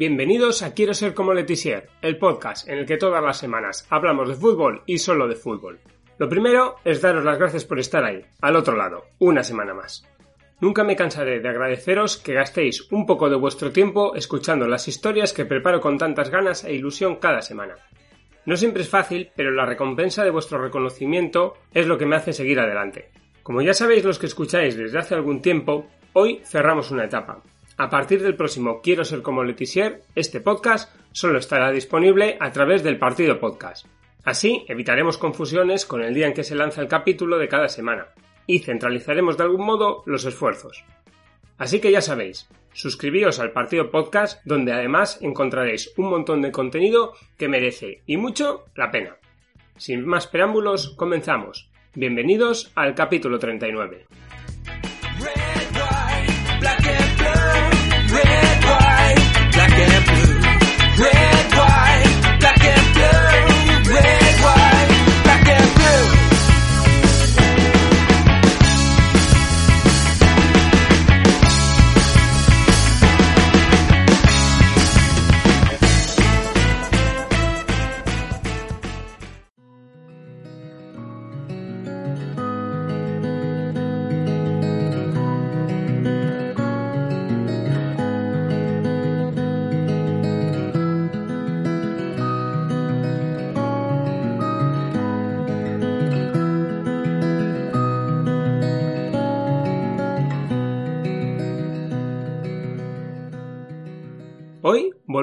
Bienvenidos a Quiero ser como Letizier, el podcast en el que todas las semanas hablamos de fútbol y solo de fútbol. Lo primero es daros las gracias por estar ahí, al otro lado, una semana más. Nunca me cansaré de agradeceros que gastéis un poco de vuestro tiempo escuchando las historias que preparo con tantas ganas e ilusión cada semana. No siempre es fácil, pero la recompensa de vuestro reconocimiento es lo que me hace seguir adelante. Como ya sabéis los que escucháis desde hace algún tiempo, hoy cerramos una etapa, a partir del próximo Quiero ser como Letizier, este podcast solo estará disponible a través del Partido Podcast. Así evitaremos confusiones con el día en que se lanza el capítulo de cada semana y centralizaremos de algún modo los esfuerzos. Así que ya sabéis, suscribíos al Partido Podcast donde además encontraréis un montón de contenido que merece y mucho la pena. Sin más preámbulos, comenzamos. Bienvenidos al capítulo 39.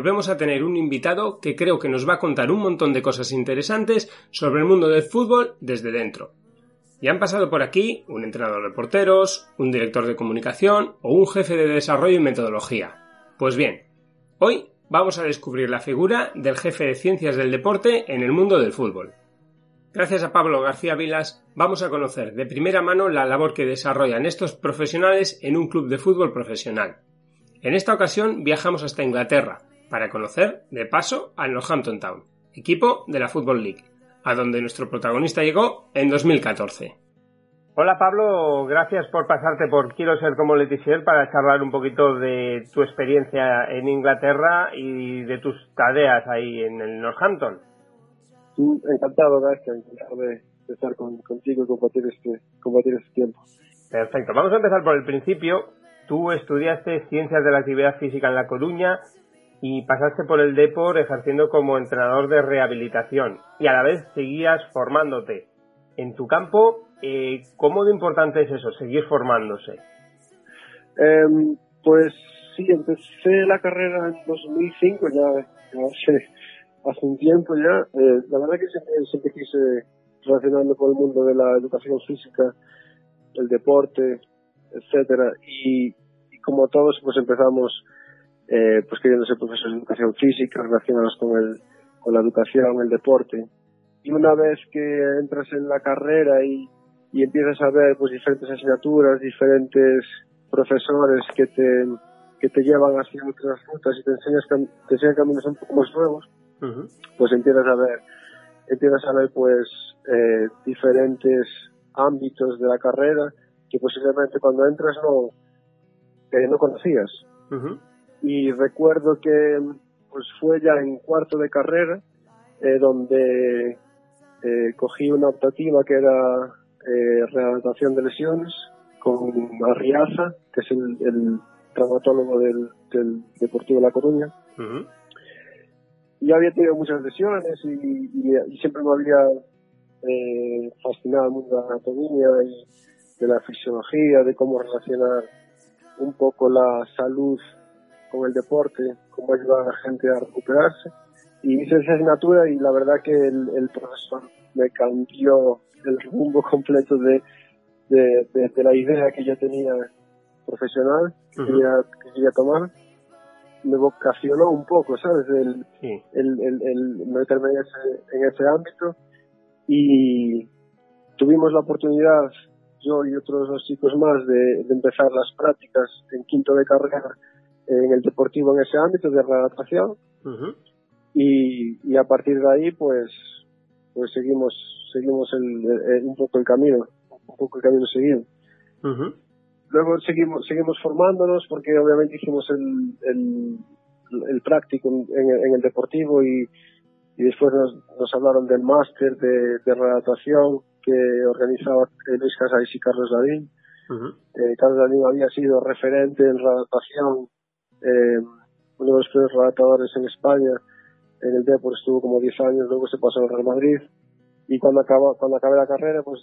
Volvemos a tener un invitado que creo que nos va a contar un montón de cosas interesantes sobre el mundo del fútbol desde dentro. Ya han pasado por aquí un entrenador de porteros, un director de comunicación o un jefe de desarrollo y metodología. Pues bien, hoy vamos a descubrir la figura del jefe de ciencias del deporte en el mundo del fútbol. Gracias a Pablo García Vilas vamos a conocer de primera mano la labor que desarrollan estos profesionales en un club de fútbol profesional. En esta ocasión viajamos hasta Inglaterra para conocer, de paso, al Northampton Town, equipo de la Football League, a donde nuestro protagonista llegó en 2014. Hola Pablo, gracias por pasarte por Quiero ser como Letizier para charlar un poquito de tu experiencia en Inglaterra y de tus tareas ahí en el Northampton. encantado, gracias, encantado de, estar contigo y compartir este, compartir este tiempo. Perfecto, vamos a empezar por el principio. Tú estudiaste Ciencias de la Actividad Física en La Coruña y pasaste por el Depor ejerciendo como entrenador de rehabilitación y a la vez seguías formándote. En tu campo, eh, ¿cómo de importante es eso, seguir formándose? Em, pues sí, empecé la carrera en 2005, ya, hace, hace, un tiempo ya. Eh, la verdad que siempre, siempre quise relacionarme con el mundo de la educación física, el deporte, etcétera y, como todos pues empezamos eh, pues queriendo ser profesores de educación física relacionados con el con la educación el deporte. Y una vez que entras en la carrera y, y empiezas a ver pues diferentes asignaturas diferentes profesores que te que te llevan hacia otras rutas y te enseñas te enseñan caminos un poco más nuevos pues empiezas a ver empiezas a ver pues eh, diferentes ámbitos de la carrera que posiblemente cuando entras no, no conocías. Y recuerdo que pues fue ya en cuarto de carrera eh, donde eh, cogí una optativa que era eh, rehabilitación de lesiones con Arriaza, que es el, traumatólogo del, Deportivo de La Coruña. Y había tenido muchas lesiones y, siempre me había fascinado el mundo de la anatomía y de la fisiología, de cómo relacionar un poco la salud con el deporte, cómo ayudar a la gente a recuperarse. Y hice esa asignatura y la verdad que el, profesor me cambió el rumbo completo de, de, la idea que yo tenía profesional, que, quería, que quería tomar. Me vocacionó un poco, ¿sabes? El, el, el, meterme en ese, en ese ámbito. Y tuvimos la oportunidad, yo y otros dos chicos más, de, de empezar las prácticas en quinto de carrera en el deportivo en ese ámbito de redactación y, y, a partir de ahí pues pues seguimos seguimos el, un poco el camino un poco el camino seguido. Luego seguimos seguimos formándonos porque obviamente hicimos el, el, el práctico en, en, el deportivo y, y después nos, nos hablaron del máster de, de redactación que organizaba Luis Casais y Carlos Dadín. eh, Carlos Dadín había sido referente en redactación eh, uno de los primeros redactadores en España, en el Depor estuvo como 10 años, luego se pasó al Real Madrid. Y cuando acaba, cuando acabé la carrera pues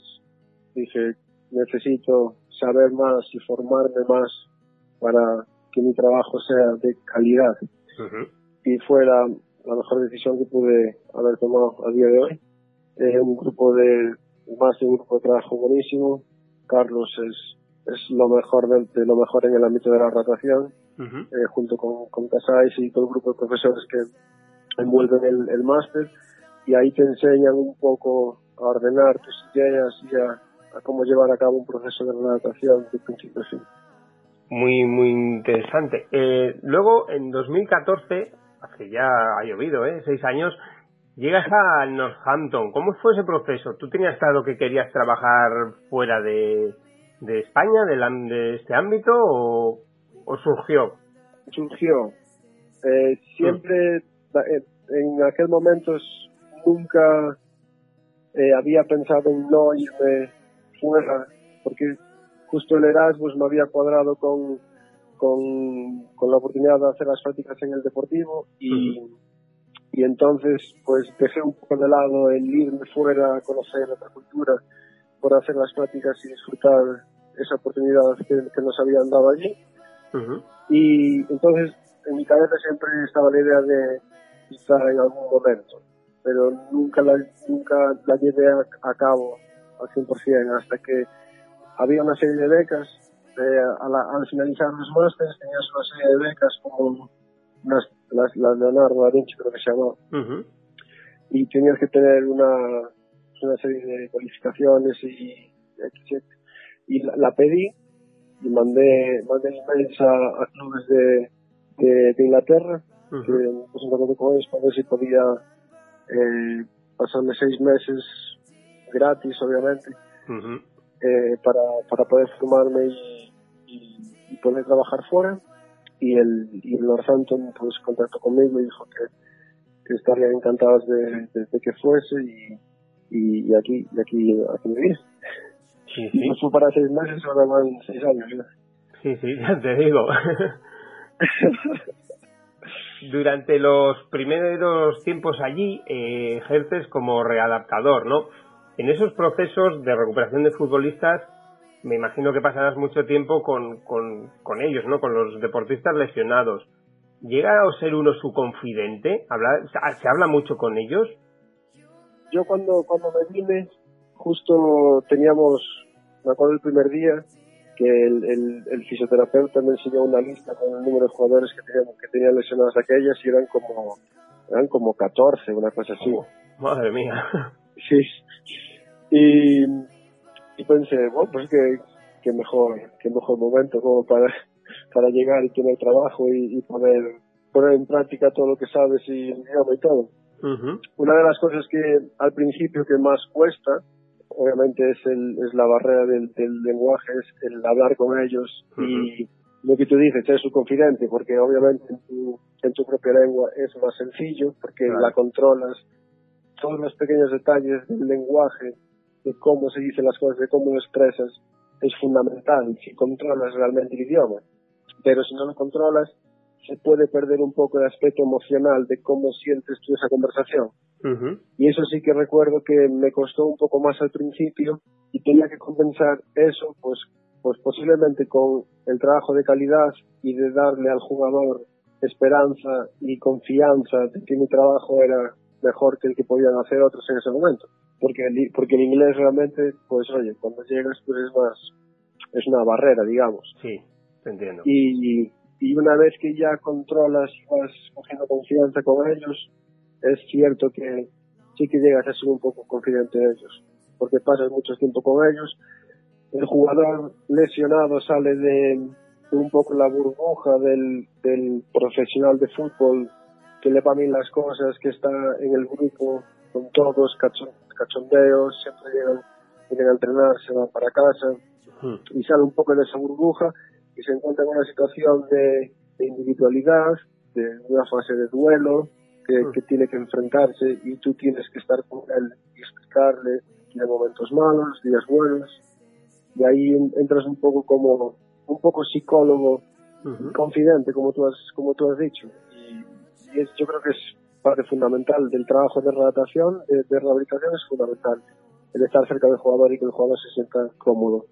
dije necesito saber más y formarme más para que mi trabajo sea de calidad. Y fue la, mejor decisión que pude haber tomado a día de hoy. Eh, un grupo de más de un grupo de trabajo buenísimo. Carlos es es lo mejor de, lo mejor en el ámbito de la rotación eh, junto con, con Casais y todo el grupo de profesores que envuelven el, el máster, y ahí te enseñan un poco a ordenar tus ideas y a, cómo llevar a cabo un proceso de redactación de principio a fin. Muy, muy interesante. Eh, luego, en 2014, hace ya ha llovido, ¿eh? Seis años, llegas a Northampton. ¿Cómo fue ese proceso? ¿Tú tenías claro que querías trabajar fuera de, de España, de, de este ámbito, o, o surgió? Surgió. Eh, siempre, eh, en aquel momento, nunca eh, había pensado en no irme fuera, porque justo el Erasmus me había cuadrado con, con, con la oportunidad de hacer las prácticas en el deportivo y, y entonces pues dejé un poco de lado el irme fuera a conocer otra cultura por hacer las prácticas y disfrutar esa oportunidad que, que nos habían dado allí y entonces en mi cabeza siempre estaba la idea de estar en algún momento, pero nunca la, nunca la llevé a, cabo al 100% hasta que había una serie de becas. Eh, al finalizar los másteres tenías una serie de becas como las, las, Leonardo da Vinci creo que se llamaba. Y tenías que tener una, una serie de cualificaciones y, y la, la pedí y mandé, mandé emails a, a clubes de, de, Inglaterra, que me puse en con ellos para ver si podía eh, pasarme seis meses gratis, obviamente, eh, para, para poder formarme y, y, poder trabajar fuera. Y el, y el Northampton pues contactó conmigo y dijo que, que estarían encantados de, de, que fuese y, y, y aquí, y aquí, aquí me Sí, sí. fue para seis meses, ahora van seis años. Sí, sí, ya te digo. Durante los primeros tiempos allí eh, ejerces como readaptador, ¿no? En esos procesos de recuperación de futbolistas, me imagino que pasarás mucho tiempo con, con, con ellos, ¿no? Con los deportistas lesionados. ¿Llega a ser uno su confidente? ¿Habla, ¿Se habla mucho con ellos? Yo cuando, cuando me vine, justo teníamos me acuerdo el primer día que el, el, el, fisioterapeuta me enseñó una lista con el número de jugadores que tenían, que tenían lesionadas aquellas y eran como, eran como 14, una cosa así. Madre mía. Sí. Y, y pensé, bueno, pues que, que mejor, que mejor momento como para, para llegar y tener trabajo y, y poder poner en práctica todo lo que sabes y el idioma y todo. Una de las cosas que al principio que más cuesta obviamente es, el, es la barrera del, del lenguaje, es el hablar con ellos y lo que tú dices, ser su confidente, porque obviamente en tu, en tu propia lengua es más sencillo, porque la controlas, todos los pequeños detalles del lenguaje, de cómo se dicen las cosas, de cómo lo expresas, es fundamental si controlas realmente el idioma. Pero si no lo controlas, se puede perder un poco el aspecto emocional de cómo sientes tú esa conversación. Y eso sí que recuerdo que me costó un poco más al principio y tenía que compensar eso pues pues posiblemente con el trabajo de calidad y de darle al jugador esperanza y confianza de que mi trabajo era mejor que el que podían hacer otros en ese momento. Porque el, porque el inglés realmente, pues oye, cuando llegas pues es más, es una barrera, digamos. Sí, te entiendo. Y, y una vez que ya controlas vas cogiendo confianza con ellos, es cierto que sí que llegas a ser un poco confidente de ellos, porque pasas mucho tiempo con ellos. El jugador lesionado sale de, un poco la burbuja del, del profesional de fútbol que le va bien las cosas, que está en el grupo con todos, cachondeos, siempre llegan, vienen a entrenar, se van para casa hmm. y sale un poco de esa burbuja y se encuentra en una situación de, individualidad, de una fase de duelo que, hmm. que, tiene que enfrentarse y tú tienes que estar con él y explicarle de momentos malos, días buenos y ahí entras un poco como un poco psicólogo confidente como tú has como tú has dicho. Y, es, yo creo que es parte fundamental del trabajo de redactación de, rehabilitación es fundamental el estar cerca del jugador y que el jugador se sienta cómodo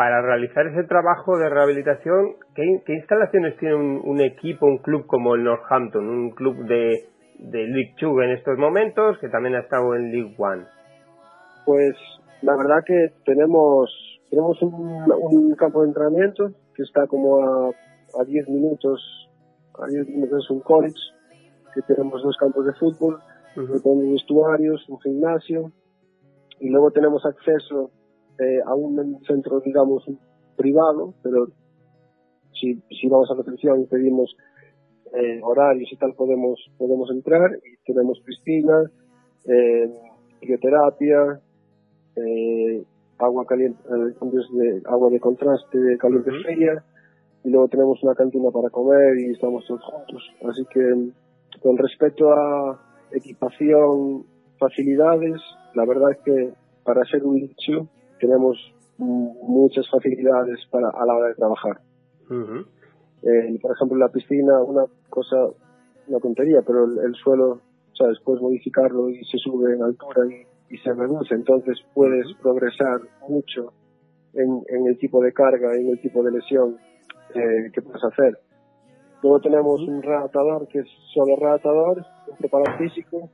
para realizar ese trabajo de rehabilitación ¿qué, instalaciones tiene un, equipo un club como el Northampton un club de de League Two en estos momentos que también ha estado en League One pues la verdad que tenemos tenemos un, campo de entrenamiento que está como a, a 10 minutos, a 10 minutos es un college, que tenemos dos campos de fútbol, tenemos vestuarios, un gimnasio, y luego tenemos acceso eh, a un centro, digamos, privado, pero si, si vamos a la recepción y pedimos eh, horarios y tal, podemos, podemos entrar y tenemos piscina, eh, bioterapia, eh, agua caliente, eh, de agua de contraste, de caliente fría, y luego tenemos una cantina para comer y estamos todos juntos. Así que con respecto a equipación, facilidades, la verdad es que para ser un licho tenemos muchas facilidades para a la hora de trabajar. eh, por ejemplo, la piscina, una cosa, una tontería, pero el, el suelo, sabes, puedes modificarlo y se sube en altura y y se reduce, entonces puedes progresar mucho en, en el tipo de carga, en el tipo de lesión eh, que puedes hacer. Luego tenemos un readaptador que es solo readaptador, un preparador físico,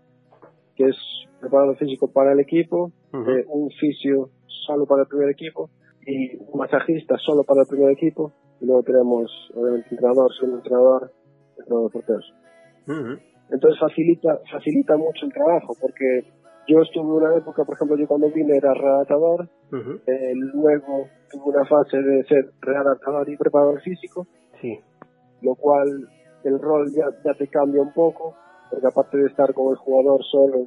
que es preparador físico para el equipo, eh, un fisio solo para el primer equipo y un masajista solo para el primer equipo. Y luego tenemos, obviamente, entrenador, solo entrenador, entrenador porteros. Entonces facilita, facilita mucho el trabajo porque yo estuve una época, por ejemplo, yo cuando vine era redactador, eh, luego tuve una fase de ser redactador y preparador físico, sí. lo cual el rol ya, ya te cambia un poco, porque aparte de estar con el jugador solo,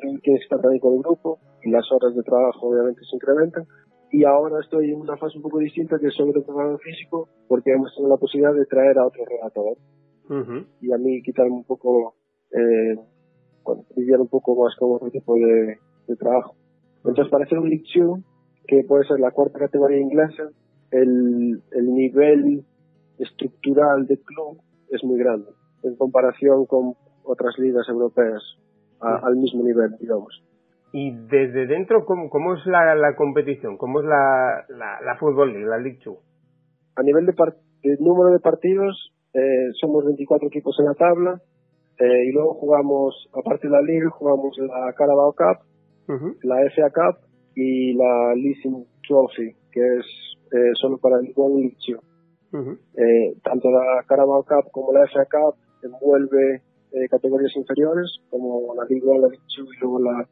tienes que estar también con el grupo, las horas de trabajo obviamente se incrementan. Y ahora estoy en una fase un poco distinta que es sobre preparador físico, porque hemos tenido la posibilidad de traer a otro redactador. Y a mí quitarme un poco eh, bueno, un poco más con otro tipo de, trabajo. Entonces, para hacer un League que puede ser la cuarta categoría inglesa, el, el nivel estructural del club es muy grande en comparación con otras ligas europeas al mismo nivel, digamos. Y desde dentro, ¿cómo, cómo es la, la, competición? ¿Cómo es la, la, la Fútbol League, la League Two? A nivel de, de número de partidos, eh, somos 24 equipos en la tabla, eh, y luego jugamos, aparte de la Liga, jugamos la Carabao Cup, la FA Cup y la Leasing Trophy, que es eh, solo para el buen liceo. eh, tanto la Carabao Cup como la FA Cup envuelve eh, categorías inferiores, como la Liga la League y luego la,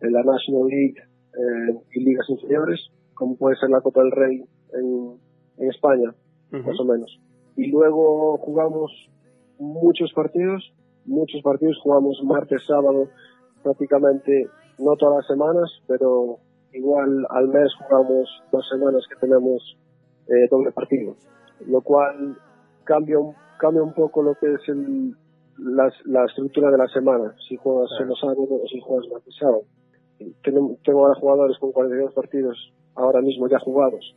eh, la National League eh, y ligas inferiores, como puede ser la Copa del Rey en, en España, más o menos. Y luego jugamos muchos partidos muchos partidos, jugamos martes, sábado, prácticamente no todas las semanas, pero igual al mes jugamos dos semanas que tenemos eh, doble partido, lo cual cambia un, cambia un poco lo que es el, la, la estructura de la semana, si juegas solo sábado o si juegas martes, sábado. Tengo, tengo ahora jugadores con 42 partidos ahora mismo ya jugados.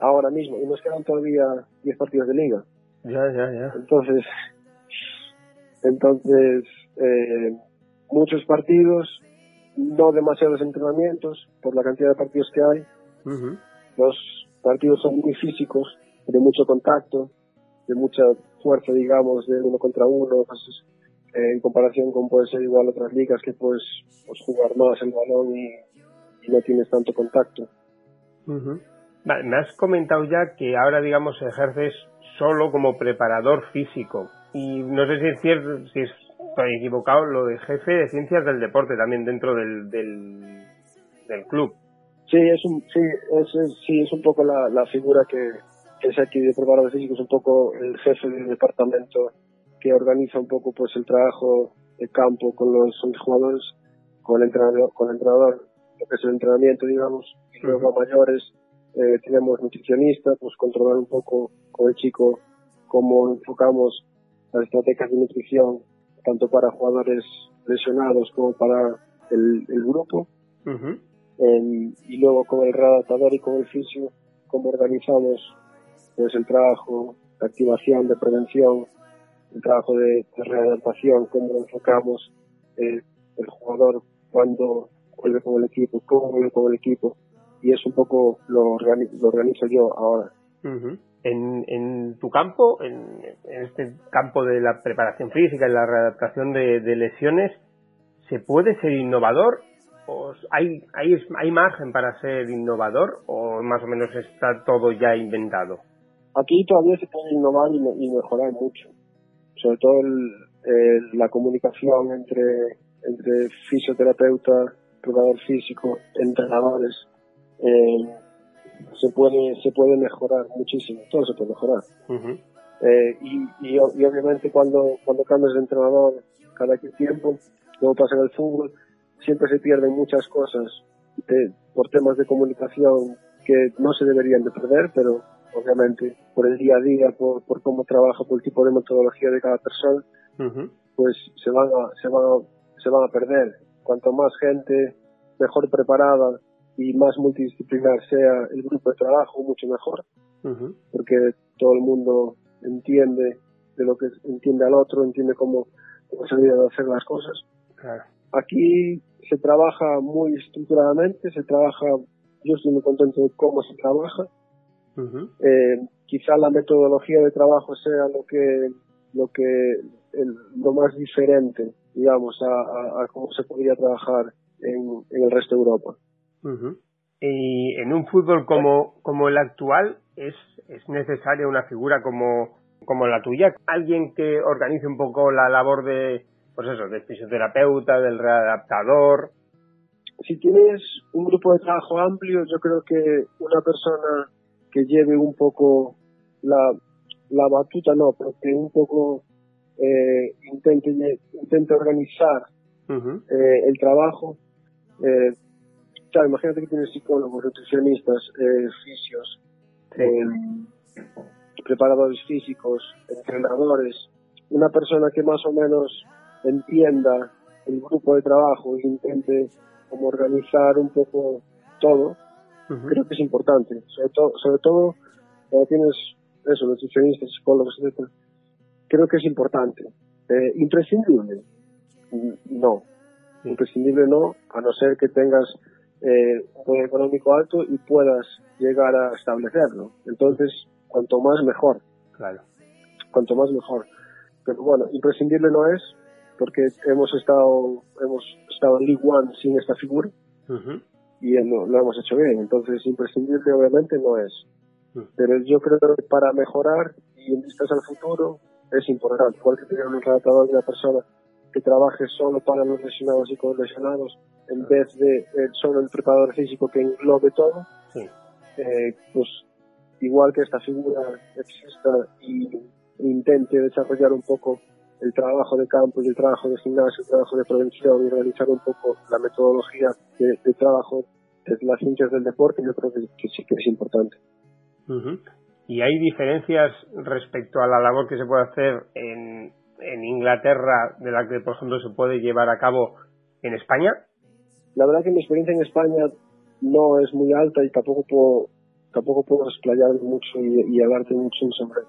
Ahora mismo, y nos quedan todavía 10 partidos de liga. Ya, ya, ya. Entonces, entonces, eh, muchos partidos, no demasiados entrenamientos por la cantidad de partidos que hay, los partidos son muy físicos, de mucho contacto, de mucha fuerza, digamos, de uno contra uno, pues, eh, en comparación con puede ser igual otras ligas que puedes pues, jugar más el balón y, no tienes tanto contacto. me has comentado ya que ahora, digamos, ejerces solo como preparador físico. Y no sé si es cierto, si estoy equivocado, lo de jefe de ciencias del deporte también dentro del, del, del club. Sí, es un, sí, es, sí, es un poco la, la figura que, que es aquí de preparador físico, es un poco el jefe del departamento que organiza un poco pues el trabajo de campo con los, jugadores, con el entrenador, con el entrenador, lo que es el entrenamiento, digamos, y luego a mayores eh, tenemos nutricionista, pues controlar un poco con el chico cómo enfocamos las estrategias de nutrición, tanto para jugadores lesionados como para el, grupo. y luego con el readaptador y con el fisio, cómo organizamos pues el trabajo de activación, de prevención, el trabajo de, readaptación, cómo enfocamos eh, el jugador cuando vuelve con el equipo, cómo vuelve con el equipo, y es un poco lo, lo organizo yo ahora. en, en tu campo, en, este campo de la preparación física y la readaptación de, lesiones, ¿se puede ser innovador? ¿O hay, hay, ¿Hay margen para ser innovador o más o menos está todo ya inventado? Aquí todavía se puede innovar y, mejorar mucho. Sobre todo la comunicación entre, entre fisioterapeuta, preparador físico, entrenadores, eh, se puede se puede mejorar muchísimo, todo se puede mejorar. eh, y, y, obviamente cuando, cuando cambias de entrenador cada tiempo, como pasa en el fútbol, siempre se pierden muchas cosas por temas de comunicación que no se deberían de perder, pero obviamente por el día a día, por, por cómo trabaja, por el tipo de metodología de cada persona, pues se van a, se van a, se van a perder. Cuanto más gente mejor preparada y más multidisciplinar sea el grupo de trabajo, mucho mejor, porque todo el mundo entiende de lo que entiende al otro, entiende cómo, cómo se deben hacer las cosas. Aquí se trabaja muy estructuradamente, se trabaja, yo estoy muy contento de cómo se trabaja. Eh, quizá la metodología de trabajo sea lo que lo que lo más diferente, digamos, a, a, cómo se podría trabajar en, en el resto de Europa. Y en un fútbol como, como el actual es, es necesaria una figura como, como la tuya, alguien que organice un poco la labor de, pues eso, de fisioterapeuta, del readaptador. Si tienes un grupo de trabajo amplio, yo creo que una persona que lleve un poco la, la batuta, no, pero que un poco eh, intente, intente organizar eh, el trabajo, eh, Claro, imagínate que tienes psicólogos, nutricionistas, eh, fisios, eh, preparadores físicos, entrenadores, una persona que más o menos entienda el grupo de trabajo e intente como organizar un poco todo, creo que es importante. Sobre todo, sobre todo cuando tienes eso, nutricionistas, psicólogos, etc. Creo que es importante. Eh, imprescindible, no. Imprescindible no, a no ser que tengas eh, un poder económico alto y puedas llegar a establecerlo. Entonces, cuanto más mejor. Claro. Cuanto más mejor. Pero bueno, imprescindible no es, porque hemos estado, hemos estado en League One sin esta figura y lo, hemos hecho bien. Entonces, imprescindible obviamente no es. Pero yo creo que para mejorar y en vistas al futuro es importante. Igual que tener un tratador de una persona que trabaje solo para los lesionados y con lesionados, en vez de eh, solo el preparador físico que englobe todo, eh, pues igual que esta figura exista y intente desarrollar un poco el trabajo de campo y el trabajo de gimnasio, el trabajo de prevención y realizar un poco la metodología de, trabajo de las ciencias del deporte, yo creo que, sí que es importante. ¿Y hay diferencias respecto a la labor que se puede hacer en, en Inglaterra de la que, por ejemplo, se puede llevar a cabo en España? La verdad que mi experiencia en España no es muy alta y tampoco puedo, tampoco puedo explayarme mucho y, hablarte mucho sobre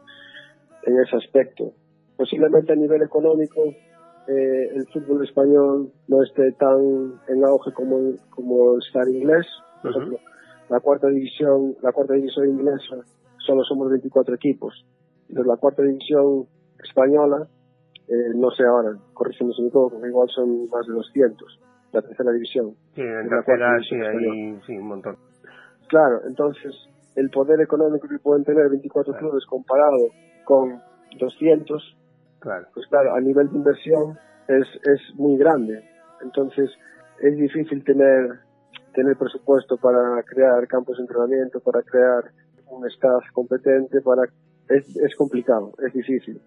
en ese aspecto. Posiblemente a nivel económico eh, el fútbol español no esté tan en auge como, como el estar inglés. Por ejemplo, la cuarta división, la cuarta división inglesa solo somos 24 equipos. Entonces la cuarta división española, eh, no sé ahora, corrígeme si me equivoco, igual son más de 200, la tercera división. Sí, en la tercera sí hay sí, un montón. Claro, entonces el poder económico que pueden tener 24 clubes comparado con 200, claro. pues claro, a nivel de inversión es, es muy grande. Entonces es difícil tener tener presupuesto para crear campos de entrenamiento, para crear un staff competente, para es, es complicado, es difícil.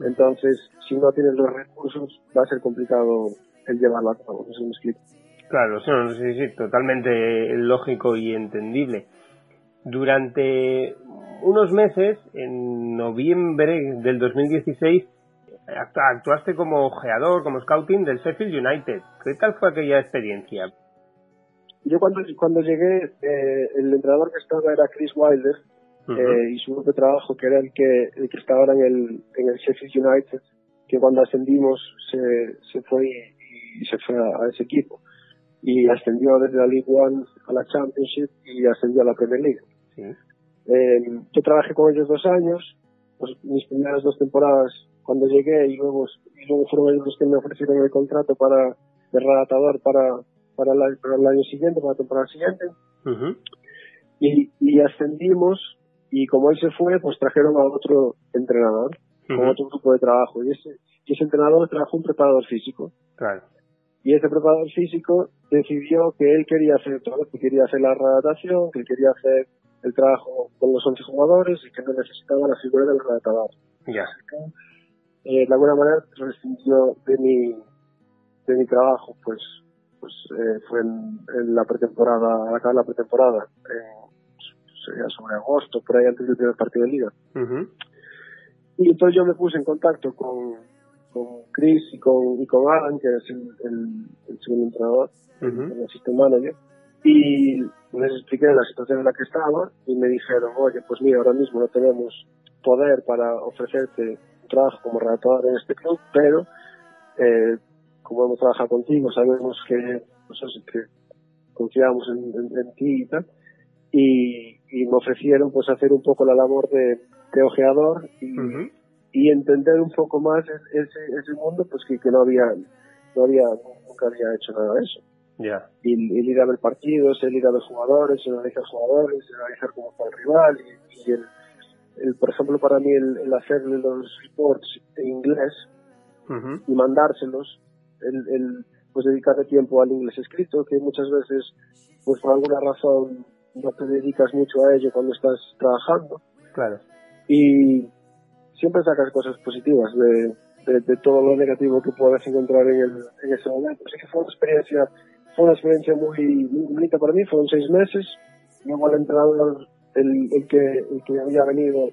Entonces, si no tienes los recursos, va a ser complicado el llevarlo a cabo, eso me explico. Claro, sí, sí, totalmente lógico y entendible. Durante unos meses, en noviembre del 2016, actuaste como ojeador, como scouting del Sheffield United. ¿Qué tal fue aquella experiencia? Yo cuando, cuando llegué, eh, el entrenador que estaba era Chris Wilder eh, y su grupo de trabajo, que era el que, el que estaba ahora en el, en el Sheffield United, que cuando ascendimos se, se fue y, se fue a, ese equipo. Y ascendió desde la League One a la Championship y ascendió a la Premier League. Eh, yo trabajé con ellos dos años, pues, mis primeras dos temporadas cuando llegué y luego, y luego fueron ellos los que me ofrecieron el contrato para de relatador para para, el año siguiente, para la temporada siguiente. y, y, ascendimos y como él se fue, pues trajeron a otro entrenador, con otro grupo de trabajo. Y ese, y ese entrenador trajo un preparador físico. Claro. Y ese preparador físico decidió que él quería hacer todo, que quería hacer la redactación, que quería hacer el trabajo con los 11 jugadores y que no necesitaba la figura del redactador. Ya. Eh, de alguna manera rescindió de mi, de mi trabajo, pues pues eh, fue en, la pretemporada, acá en la pretemporada, sería sobre agosto, por ahí antes del primer partido de liga. Y entonces yo me puse en contacto con, con Chris y con, y con Alan, que es el, el, segundo entrenador, el assistant manager, y les expliqué la situación en la que estaba y me dijeron, oye, pues mira, ahora mismo no tenemos poder para ofrecerte un trabajo como redactor en este club, pero eh, como hemos trabajado contigo, sabemos que, pues que confiamos en, ti y tal, y, me ofrecieron pues hacer un poco la labor de, de ojeador y, y entender un poco más ese, ese mundo pues que, que no había no había nunca había hecho nada de eso ya y, el ir a ver partidos el ir a ver jugadores el analizar jugadores el analizar cómo está el rival y, el, el, por ejemplo para mí el, el hacerle los reports en inglés y mandárselos el, el pues dedicarle tiempo al inglés escrito, que muchas veces, pues por alguna razón, no te dedicas mucho a ello cuando estás trabajando. Claro. Y siempre sacas cosas positivas de, de, todo lo negativo que puedes encontrar en, el, en ese momento. Así que fue una experiencia, fue una experiencia muy, bonita para mí, fueron seis meses. Luego el entrenador, el, el, que, el que había venido,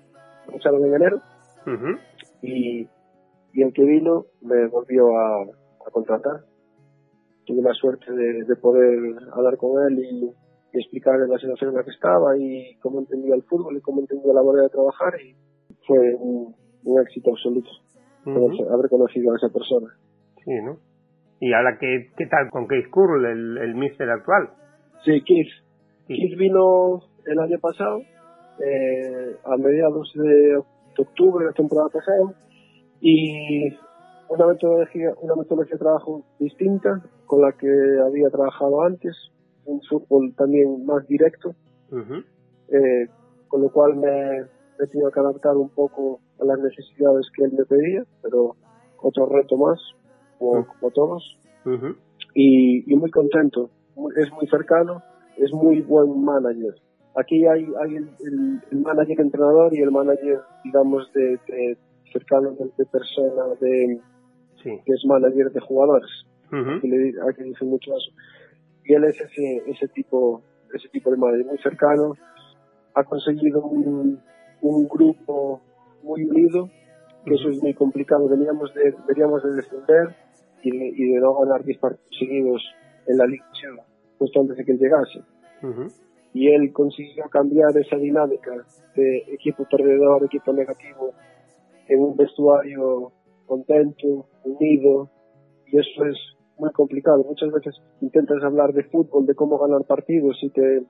echaron en enero. y, y el que vino me volvió a, a contratar. Tuve la suerte de, poder hablar con él y, explicarle la situación en la que estaba y cómo entendía el fútbol y cómo entendía la manera de trabajar y fue un, éxito absoluto haber conocido a esa persona. Sí, ¿no? ¿Y ahora qué, qué tal con Keith Curl, el, el mister actual? Sí, Keith. Keith vino el año pasado, eh, a mediados de octubre de la temporada pasada, y una metodología, una metodología de trabajo distinta con la que había trabajado antes, un fútbol también más directo, eh, con lo cual me he tenido que adaptar un poco a las necesidades que él me pedía, pero otro reto más, como, todos, y, muy contento, es muy cercano, es muy buen manager. Aquí hay, hay el, manager entrenador y el manager, digamos, de, cercano de, de persona, de que es manager de jugadores, que le que dice mucho eso. Y él es ese, ese tipo, ese tipo de manager muy cercano, ha conseguido un, un grupo muy unido, que eso es muy complicado, veníamos de, veníamos de descender y de, y de no ganar 10 partidos seguidos en la Liga justo antes de que él llegase. Y él consiguió cambiar esa dinámica de equipo perdedor, equipo negativo, en un vestuario contento, unido, y eso es muy complicado. Muchas veces intentas hablar de fútbol, de cómo ganar partidos y te,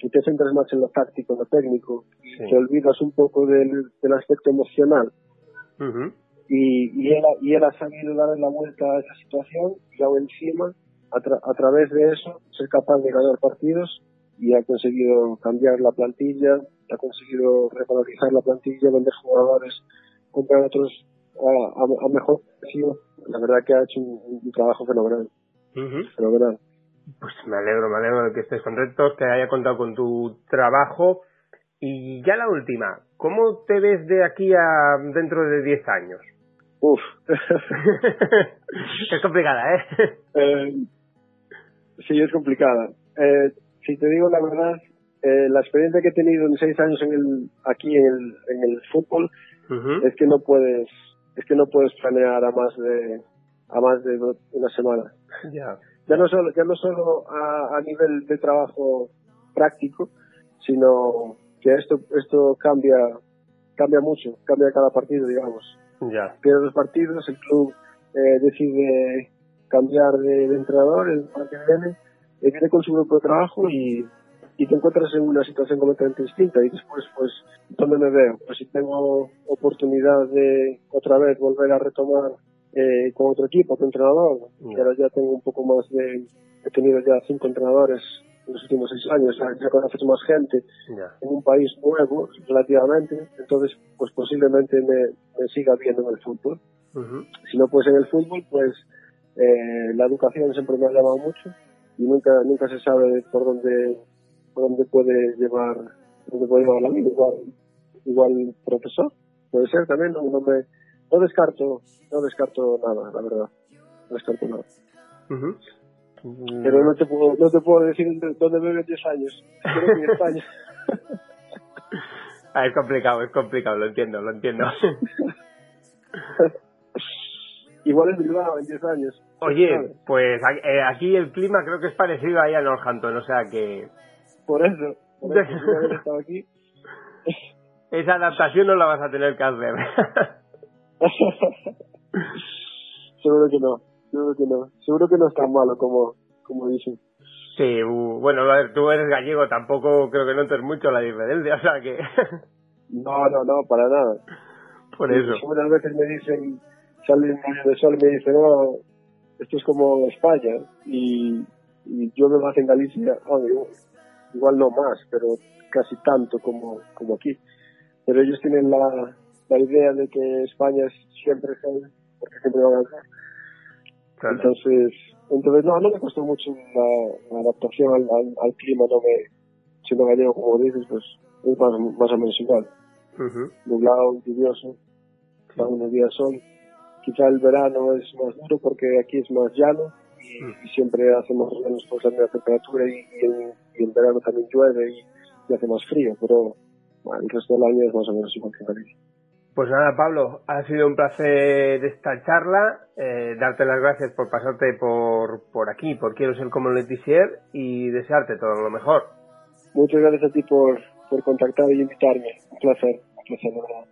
si te centras más en lo táctico, en lo técnico, te olvidas un poco del, del aspecto emocional. Y, y, él, y él ha sabido darle la vuelta a esa situación y aún encima, a, a través de eso, ser capaz de ganar partidos y ha conseguido cambiar la plantilla, ha conseguido revalorizar la plantilla, vender jugadores, comprar otros a, a, mejor precio. La verdad que ha hecho un, trabajo fenomenal. Fenomenal. Pues me alegro, me alegro de que estés contento, que haya contado con tu trabajo. Y ya la última, ¿cómo te ves de aquí a dentro de 10 años? Uf. es complicada, ¿eh? ¿eh? Sí, es complicada. Eh, si te digo la verdad, eh, la experiencia que he tenido en seis años en el, aquí en el, en el fútbol es que no puedes es que no puedes planear a más de a más de una semana. Ya. Ya no solo ya no solo a, a nivel de trabajo práctico, sino que esto esto cambia cambia mucho, cambia cada partido, digamos. Ya. Pierdes los partidos, el club eh, decide cambiar de, de entrenador el año que viene viene con su grupo de trabajo y, y te encuentras en una situación completamente distinta y después pues ¿dónde me veo? Pues si tengo oportunidad de otra vez volver a retomar eh, con otro equipo, otro entrenador, ahora ya tengo un poco más de, he tenido ya cinco entrenadores en los últimos seis años, ya, conoces más gente en un país nuevo relativamente, entonces pues posiblemente me, me siga viendo en el fútbol. Si no pues en el fútbol, pues eh, la educación siempre me ha llamado mucho y nunca nunca se sabe por dónde por dónde puede llevar dónde puede llevar la vida. Igual igual profesor puede ser también no, no me no descarto no descarto nada la verdad. No descarto nada pero no te puedo no te puedo decir dónde me veo en 10 años. Creo que en España. Ah, es complicado es complicado lo entiendo lo entiendo. Igual en Bilbao en 10 años. Oye, pues eh, aquí el clima creo que es parecido ahí a Northampton, o sea que... Por eso, por eso estado aquí. Esa adaptación no la vas a tener que hacer. seguro que no, seguro que no. Seguro que no es tan malo como, como dicen. Sí, bueno, a ver, tú eres gallego, tampoco creo que notes mucho la diferencia, o sea que... no, no, no, para nada. Por eso. Muchas veces me dicen, salen un de sol y me dicen, no, esto es como España y, y yo me más en Galicia, igual no más, pero casi tanto como, como aquí. Pero ellos tienen la, la idea de que España es siempre porque siempre van a Entonces, entonces no, no me costó mucho la, adaptación al, al, clima, no me, siendo gallego como dices, pues es más, más o menos igual. Uh Nublado, lluvioso, unos días sol quizá el verano es más duro porque aquí es más llano y, mm. siempre hacemos menos cosas de la temperatura y, y, en, verano también llueve y, hace más frío, pero bueno, el resto del año es más o menos igual que Galicia. Pues nada, Pablo, ha sido un placer esta charla, eh, darte las gracias por pasarte por, por aquí, por Quiero ser como Letizier y desearte todo lo mejor. Muchas gracias a ti por, por contactar y invitarme. Un placer, un placer, de verdad.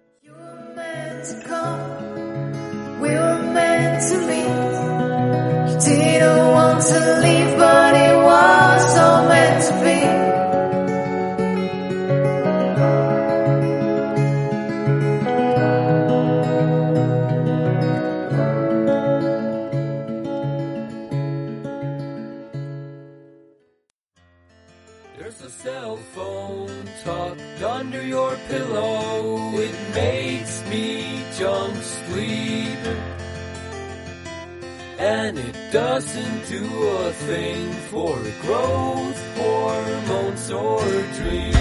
we were meant to meet. You didn't want to leave, but and it doesn't do a thing for growth hormones or dreams.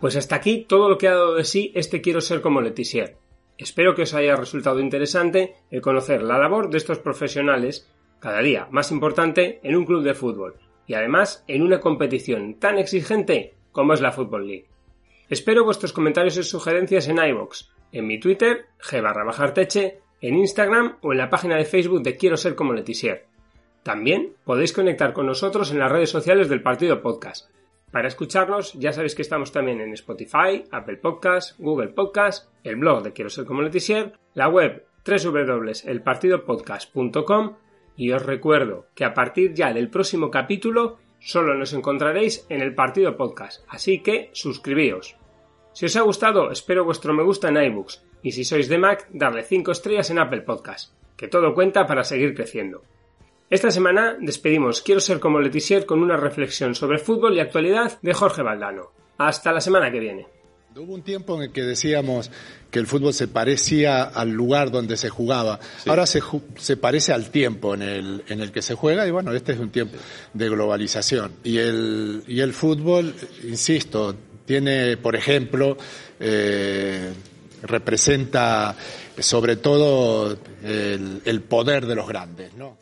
Pues hasta aquí todo lo que ha dado de sí este Quiero ser como Letizier. Espero que os haya resultado interesante el conocer la labor de estos profesionales, cada día más importante, en un club de fútbol, y además en una competición tan exigente como es la Football League. Espero vuestros comentarios y sugerencias en iVoox, en mi Twitter, g bajarteche, en Instagram o en la página de Facebook de Quiero ser como Letizier. También podéis conectar con nosotros en las redes sociales del Partido Podcast. Para escucharnos ya sabéis que estamos también en Spotify, Apple Podcast, Google Podcast, el blog de Quiero ser como Letizier, la web www.elpartidopodcast.com Y os recuerdo que a partir ya del próximo capítulo solo nos encontraréis en el Partido Podcast, así que suscribíos. Si os ha gustado, espero vuestro me gusta en iBooks y si sois de Mac, darle 5 estrellas en Apple Podcast, que todo cuenta para seguir creciendo. Esta semana despedimos Quiero ser como Letizier con una reflexión sobre fútbol y actualidad de Jorge Valdano. Hasta la semana que viene. Hubo un tiempo en el que decíamos que el fútbol se parecía al lugar donde se jugaba. Ahora se, se, parece al tiempo en el, en el que se juega y bueno, este es un tiempo de globalización. Y el, y el fútbol, insisto, tiene, por ejemplo, eh, representa sobre todo el, el, poder de los grandes, ¿no?